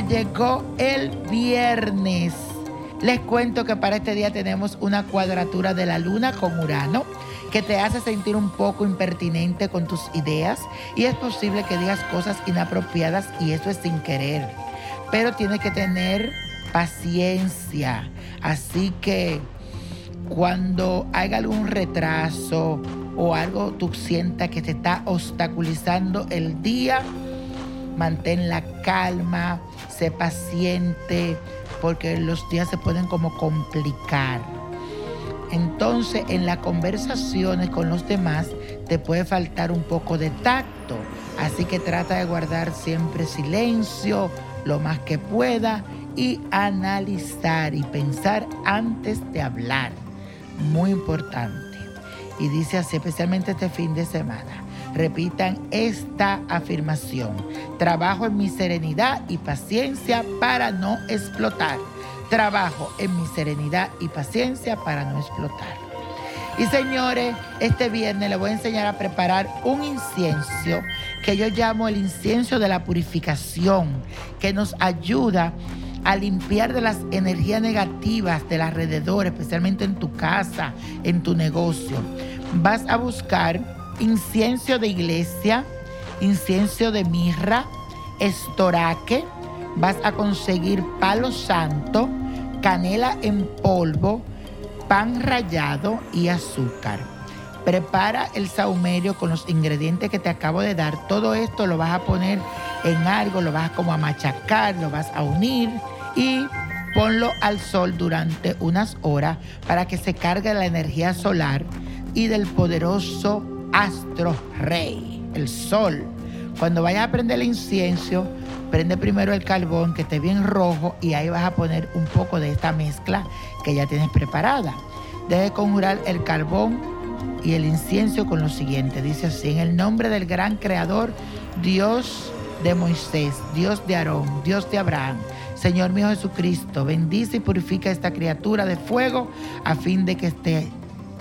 llegó el viernes. Les cuento que para este día tenemos una cuadratura de la luna con Urano que te hace sentir un poco impertinente con tus ideas y es posible que digas cosas inapropiadas y eso es sin querer. Pero tienes que tener paciencia. Así que cuando haya algún retraso o algo tú sientas que te está obstaculizando el día, mantén la calma, sé paciente, porque los días se pueden como complicar. Entonces, en las conversaciones con los demás te puede faltar un poco de tacto, así que trata de guardar siempre silencio lo más que pueda y analizar y pensar antes de hablar. Muy importante. Y dice así, especialmente este fin de semana. Repitan esta afirmación. Trabajo en mi serenidad y paciencia para no explotar. Trabajo en mi serenidad y paciencia para no explotar. Y señores, este viernes les voy a enseñar a preparar un incienso que yo llamo el incienso de la purificación, que nos ayuda a limpiar de las energías negativas del alrededor, especialmente en tu casa, en tu negocio. Vas a buscar incienso de iglesia, incienso de mirra, estoraque, vas a conseguir palo santo, canela en polvo, pan rallado y azúcar. Prepara el saumerio con los ingredientes que te acabo de dar. Todo esto lo vas a poner en algo, lo vas como a machacar, lo vas a unir y ponlo al sol durante unas horas para que se cargue la energía solar y del poderoso astro rey, el sol. Cuando vayas a prender el incienso, prende primero el carbón que esté bien rojo y ahí vas a poner un poco de esta mezcla que ya tienes preparada. Debe conjurar el carbón y el incienso con lo siguiente. Dice así, en el nombre del gran creador, Dios de Moisés, Dios de Aarón, Dios de Abraham, Señor mío Jesucristo, bendice y purifica esta criatura de fuego a fin de que esté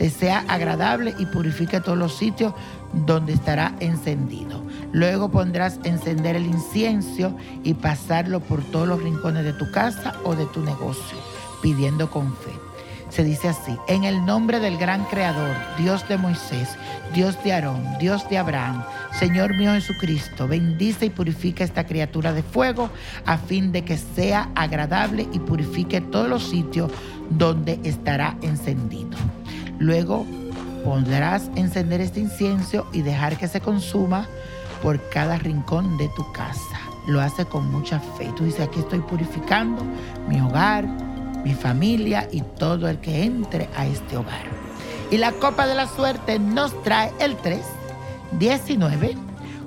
te sea agradable y purifique todos los sitios donde estará encendido. Luego pondrás encender el incienso y pasarlo por todos los rincones de tu casa o de tu negocio, pidiendo con fe. Se dice así, en el nombre del gran Creador, Dios de Moisés, Dios de Aarón, Dios de Abraham, Señor mío Jesucristo, bendice y purifica esta criatura de fuego a fin de que sea agradable y purifique todos los sitios donde estará encendido. Luego podrás encender este incienso y dejar que se consuma por cada rincón de tu casa. Lo hace con mucha fe. Tú dices, aquí estoy purificando mi hogar, mi familia y todo el que entre a este hogar. Y la copa de la suerte nos trae el 3, 19,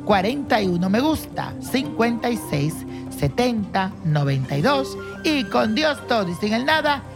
41 me gusta, 56, 70, 92 y con Dios todo y sin el nada